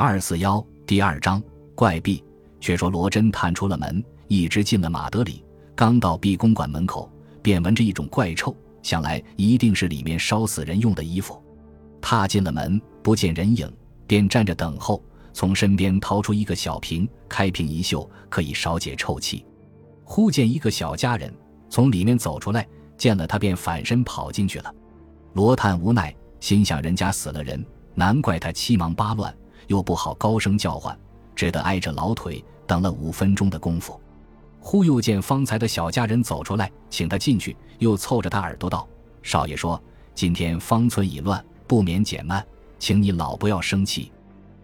二四幺第二章怪壁。却说罗真探出了门，一直进了马德里，刚到毕公馆门口，便闻着一种怪臭，想来一定是里面烧死人用的衣服。踏进了门，不见人影，便站着等候。从身边掏出一个小瓶，开瓶一嗅，可以少解臭气。忽见一个小家人从里面走出来，见了他便反身跑进去了。罗探无奈，心想人家死了人，难怪他七忙八乱。又不好高声叫唤，只得挨着老腿等了五分钟的功夫。忽又见方才的小家人走出来，请他进去，又凑着他耳朵道：“少爷说今天方村已乱，不免减慢，请你老不要生气。”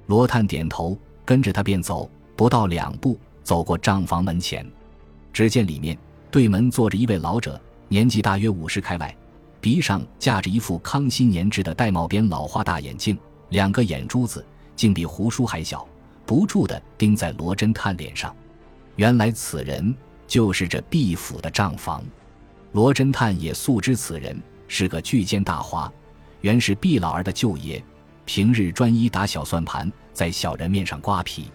罗探点头，跟着他便走，不到两步，走过账房门前，只见里面对门坐着一位老者，年纪大约五十开外，鼻上架着一副康熙年制的玳瑁边老花大眼镜，两个眼珠子。竟比胡叔还小，不住地盯在罗侦探脸上。原来此人就是这毕府的账房。罗侦探也素知此人是个巨奸大华，原是毕老儿的舅爷，平日专一打小算盘，在小人面上刮皮。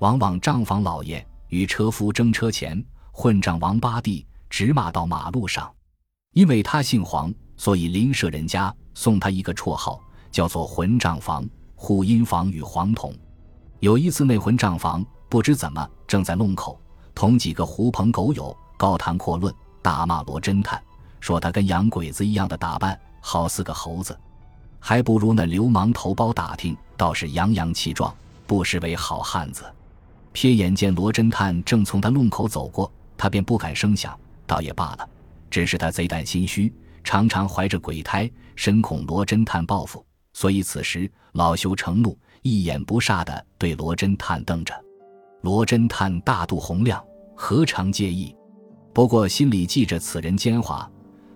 往往账房老爷与车夫争车钱，混账王八弟直骂到马路上。因为他姓黄，所以邻舍人家送他一个绰号，叫做“混账房”。护阴房与黄铜，有一次那混账房不知怎么正在弄口，同几个狐朋狗友高谈阔论，大骂罗侦探，说他跟洋鬼子一样的打扮，好似个猴子，还不如那流氓头包打听，倒是洋洋气壮，不失为好汉子。瞥眼见罗侦探正从他弄口走过，他便不敢声响，倒也罢了，只是他贼胆心虚，常常怀着鬼胎，深恐罗侦探报复。所以此时老羞成怒，一眼不煞地对罗侦探瞪着。罗侦探大度洪亮，何尝介意？不过心里记着此人奸猾，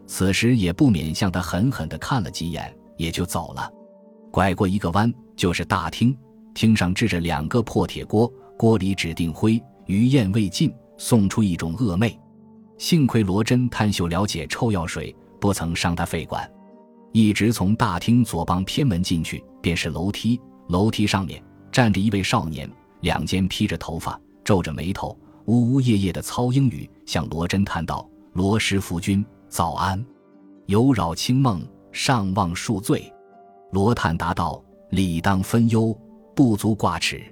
此时也不免向他狠狠地看了几眼，也就走了。拐过一个弯，就是大厅，厅上置着两个破铁锅，锅里只定灰，余焰未尽，送出一种恶味。幸亏罗侦探秀了解臭药水，不曾伤他肺管。一直从大厅左帮偏门进去，便是楼梯。楼梯上面站着一位少年，两肩披着头发，皱着眉头，呜呜咽咽的操英语，向罗真叹道：“罗师傅君早安，有扰清梦，上望恕罪。”罗探答道：“理当分忧，不足挂齿。”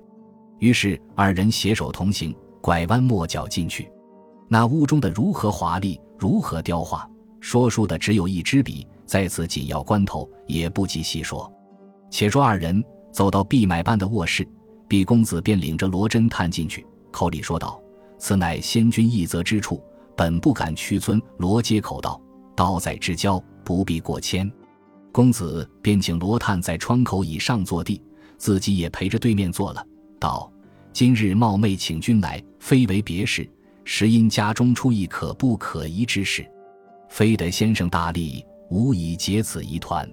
于是二人携手同行，拐弯抹角进去。那屋中的如何华丽，如何雕画，说书的只有一支笔。在此紧要关头，也不及细说。且说二人走到毕买办的卧室，毕公子便领着罗侦探进去，口里说道：“此乃先君一责之处，本不敢屈尊。”罗接口道：“刀在之交，不必过谦。”公子便请罗探在窗口以上坐地，自己也陪着对面坐了，道：“今日冒昧请君来，非为别事，实因家中出一可不可疑之事，非得先生大力。”无以结此疑团，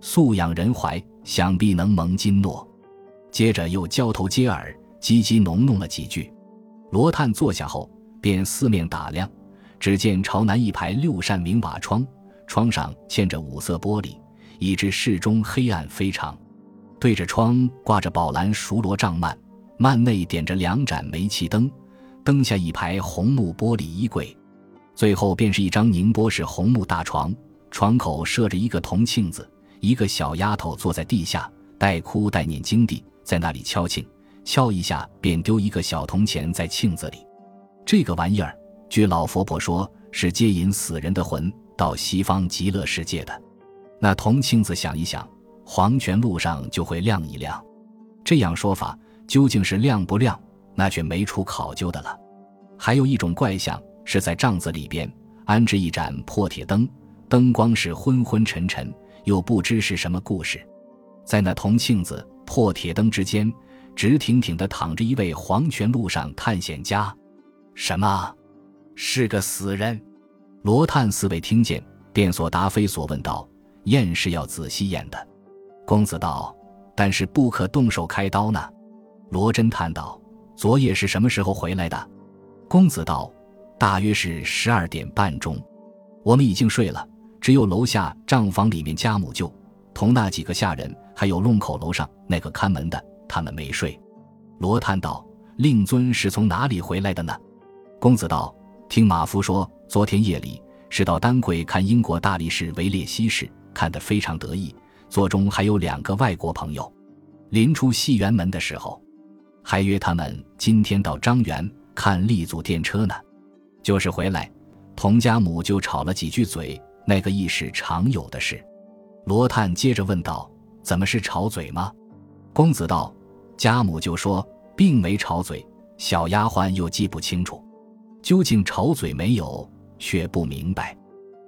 素养人怀，想必能蒙金诺。接着又交头接耳，叽叽哝哝了几句。罗探坐下后，便四面打量，只见朝南一排六扇明瓦窗，窗上嵌着五色玻璃，以致室中黑暗非常。对着窗挂着宝蓝熟罗帐幔，幔内点着两盏煤气灯，灯下一排红木玻璃衣柜，最后便是一张宁波式红木大床。床口设着一个铜磬子，一个小丫头坐在地下，带哭带念经地，在那里敲磬，敲一下便丢一个小铜钱在磬子里。这个玩意儿，据老佛婆说，是接引死人的魂到西方极乐世界的。那铜磬子响一响，黄泉路上就会亮一亮。这样说法究竟是亮不亮，那却没处考究的了。还有一种怪象，是在帐子里边安置一盏破铁灯。灯光是昏昏沉沉，又不知是什么故事。在那铜镜子、破铁灯之间，直挺挺地躺着一位黄泉路上探险家。什么？是个死人？罗探四位听见，便所答非所问道：“验是要仔细验的。”公子道：“但是不可动手开刀呢。”罗侦探道：“昨夜是什么时候回来的？”公子道：“大约是十二点半钟，我们已经睡了。”只有楼下账房里面家母舅，同那几个下人，还有弄口楼上那个看门的，他们没睡。罗叹道：“令尊是从哪里回来的呢？”公子道：“听马夫说，昨天夜里是到丹桂看英国大力士维列西士，看得非常得意。座中还有两个外国朋友。临出戏园门的时候，还约他们今天到张园看立足电车呢。就是回来，童家母就吵了几句嘴，那个亦是常有的事。”罗探接着问道：“怎么是吵嘴吗？”公子道。家母就说，并没吵嘴，小丫鬟又记不清楚，究竟吵嘴没有，却不明白。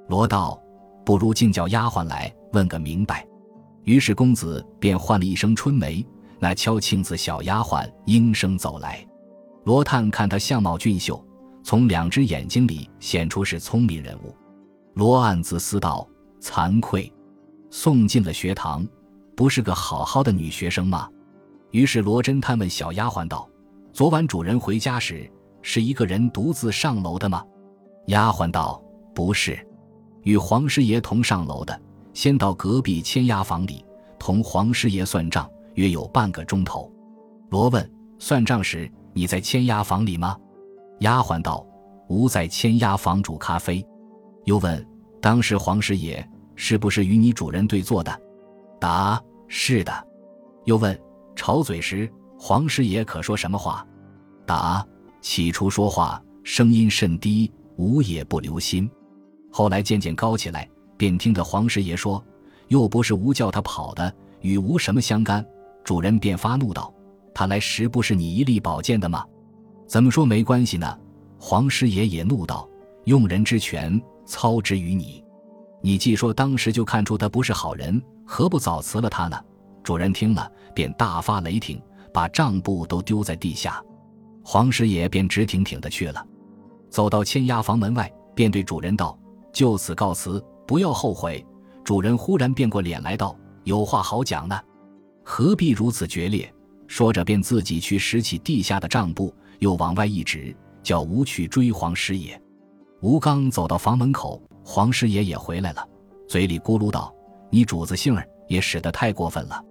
罗道，不如竟叫丫鬟来问个明白。于是公子便唤了一声春梅，那敲磬子小丫鬟应声走来。罗探看她相貌俊秀，从两只眼睛里显出是聪明人物。罗暗自思道：惭愧，送进了学堂，不是个好好的女学生吗？于是罗侦探问小丫鬟道：“昨晚主人回家时，是一个人独自上楼的吗？”丫鬟道：“不是，与黄师爷同上楼的。先到隔壁签押房里，同黄师爷算账，约有半个钟头。”罗问：“算账时，你在签押房里吗？”丫鬟道：“吾在签押房煮咖啡。”又问：“当时黄师爷是不是与你主人对坐的？”答：“是的。”又问。吵嘴时，黄师爷可说什么话？答：起初说话声音甚低，吾也不留心。后来渐渐高起来，便听得黄师爷说：“又不是吾叫他跑的，与吾什么相干？”主人便发怒道：“他来时不是你一力保荐的吗？怎么说没关系呢？”黄师爷也怒道：“用人之权操之于你，你既说当时就看出他不是好人，何不早辞了他呢？”主人听了，便大发雷霆，把账簿都丢在地下。黄师爷便直挺挺的去了，走到千押房门外，便对主人道：“就此告辞，不要后悔。”主人忽然变过脸来道：“有话好讲呢，何必如此决裂？”说着，便自己去拾起地下的账簿，又往外一指，叫吴去追黄师爷。吴刚走到房门口，黄师爷也回来了，嘴里咕噜道：“你主子性儿也使得太过分了。”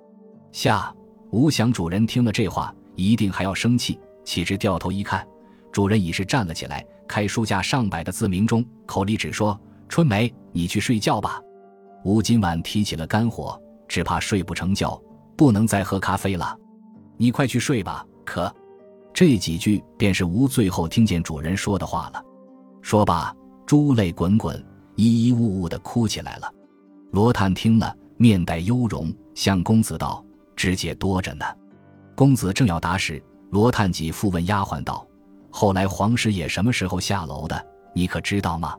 下，吴想主人听了这话，一定还要生气。岂知掉头一看，主人已是站了起来，开书架上摆的字明中，口里只说：“春梅，你去睡觉吧。”吴今晚提起了肝火，只怕睡不成觉，不能再喝咖啡了。你快去睡吧。可，这几句便是吴最后听见主人说的话了。说罢，珠泪滚滚，依依呜呜的哭起来了。罗探听了，面带忧容，向公子道。知节多着呢，公子正要答时，罗探几复问丫鬟道：“后来黄师爷什么时候下楼的？你可知道吗？”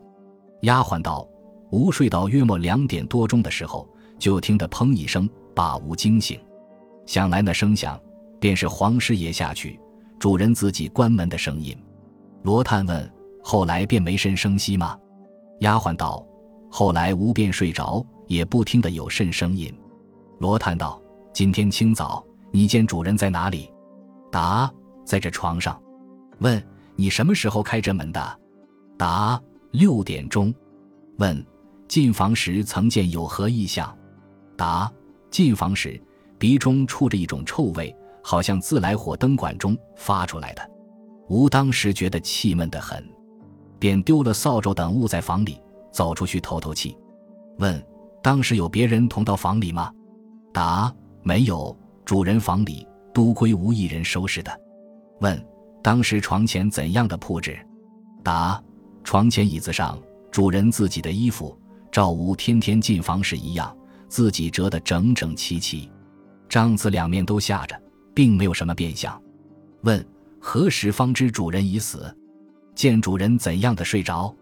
丫鬟道：“吾睡到约莫两点多钟的时候，就听得砰一声，把吾惊醒。想来那声响，便是黄师爷下去，主人自己关门的声音。”罗探问：“后来便没甚声息吗？”丫鬟道：“后来吾便睡着，也不听得有甚声音。”罗叹道。今天清早，你见主人在哪里？答：在这床上。问：你什么时候开这门的？答：六点钟。问：进房时曾见有何异象？答：进房时鼻中触着一种臭味，好像自来火灯管中发出来的。吾当时觉得气闷得很，便丢了扫帚等物在房里，走出去透透气。问：当时有别人同到房里吗？答。没有，主人房里都归无一人收拾的。问：当时床前怎样的铺置？答：床前椅子上主人自己的衣服，照无天天进房时一样，自己折得整整齐齐。帐子两面都下着，并没有什么变相。问：何时方知主人已死？见主人怎样的睡着？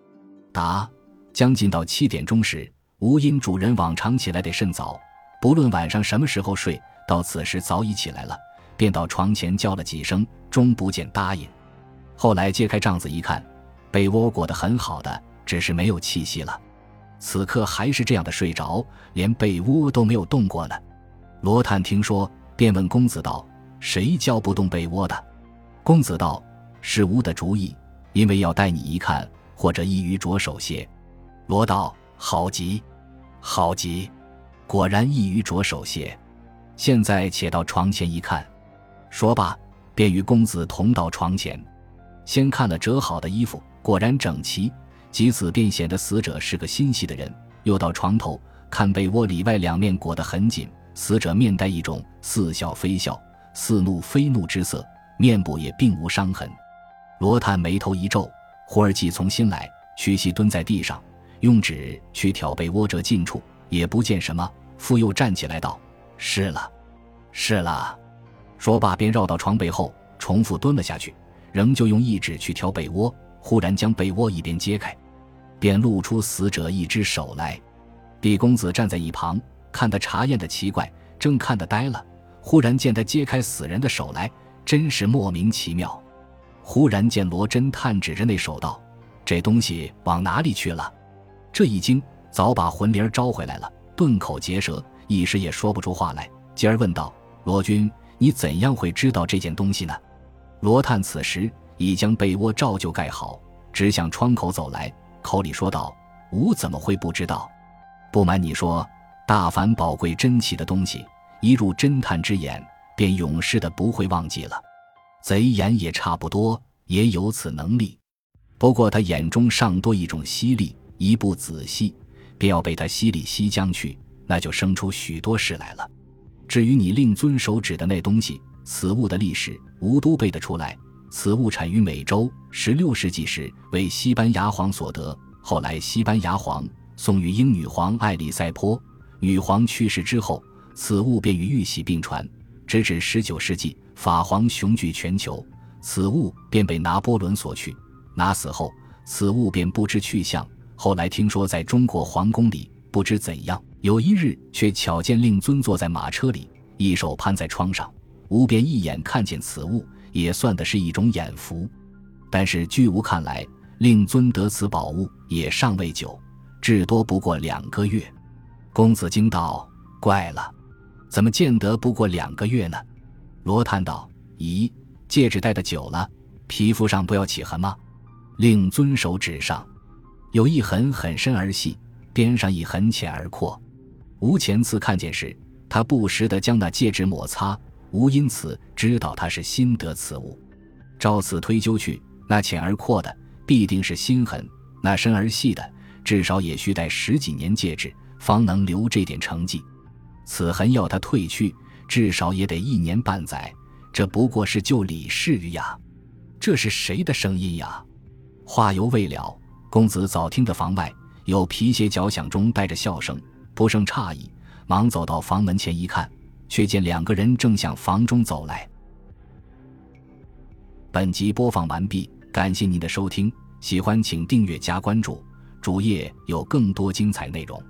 答：将近到七点钟时，吾因主人往常起来得甚早。不论晚上什么时候睡，到此时早已起来了，便到床前叫了几声，终不见答应。后来揭开帐子一看，被窝裹得很好的，只是没有气息了。此刻还是这样的睡着，连被窝都没有动过呢。罗探听说，便问公子道：“谁叫不动被窝的？”公子道：“是吾的主意，因为要带你一看，或者易于着手些。”罗道：“好极，好极。”果然易于着手些，现在且到床前一看，说罢，便与公子同到床前，先看了折好的衣服，果然整齐，即此便显得死者是个心细的人。又到床头看被窝里外两面裹得很紧，死者面带一种似笑非笑、似怒非怒之色，面部也并无伤痕。罗探眉头一皱，忽而计从心来，屈膝蹲在地上，用指去挑被窝这近处，也不见什么，复又站起来道：“是了，是了。”说罢便绕到床背后，重复蹲了下去，仍旧用一指去挑被窝，忽然将被窝一边揭开，便露出死者一只手来。毕公子站在一旁，看得查验的奇怪，正看得呆了，忽然见他揭开死人的手来，真是莫名其妙。忽然见罗侦探指着那手道：“这东西往哪里去了？”这一惊，早把魂灵招回来了，顿口结舌，一时也说不出话来。继而问道：“罗君，你怎样会知道这件东西呢？”罗探此时已将被窝照旧盖好，直向窗口走来，口里说道：“吾怎么会不知道？不瞒你说，大凡宝贵珍奇的东西，一入侦探之眼，便永世的不会忘记了。”贼眼也差不多，也有此能力。不过他眼中尚多一种犀利，一不仔细，便要被他犀利吸将去，那就生出许多事来了。至于你令尊手指的那东西，此物的历史，吾都背得出来。此物产于美洲，十六世纪时为西班牙皇所得，后来西班牙皇送与英女皇爱丽塞坡，女皇去世之后，此物便与玉玺并传，直至十九世纪。法皇雄踞全球，此物便被拿破仑所去。拿死后，此物便不知去向。后来听说在中国皇宫里，不知怎样，有一日却巧见令尊坐在马车里，一手攀在窗上，吾便一眼看见此物，也算的是一种眼福。但是据吾看来，令尊得此宝物也尚未久，至多不过两个月。公子惊道：“怪了，怎么见得不过两个月呢？”罗叹道：“咦，戒指戴的久了，皮肤上不要起痕吗？”令尊手指上，有一痕很深而细，边上一痕浅而阔。吴前次看见时，他不时地将那戒指摩擦，吴因此知道他是新得此物。照此推究去，那浅而阔的必定是新痕，那深而细的至少也需戴十几年戒指，方能留这点成绩。此痕要他褪去。至少也得一年半载，这不过是救李氏呀。这是谁的声音呀？话犹未了，公子早听得房外有皮鞋脚响中带着笑声，不胜诧异，忙走到房门前一看，却见两个人正向房中走来。本集播放完毕，感谢您的收听，喜欢请订阅加关注，主页有更多精彩内容。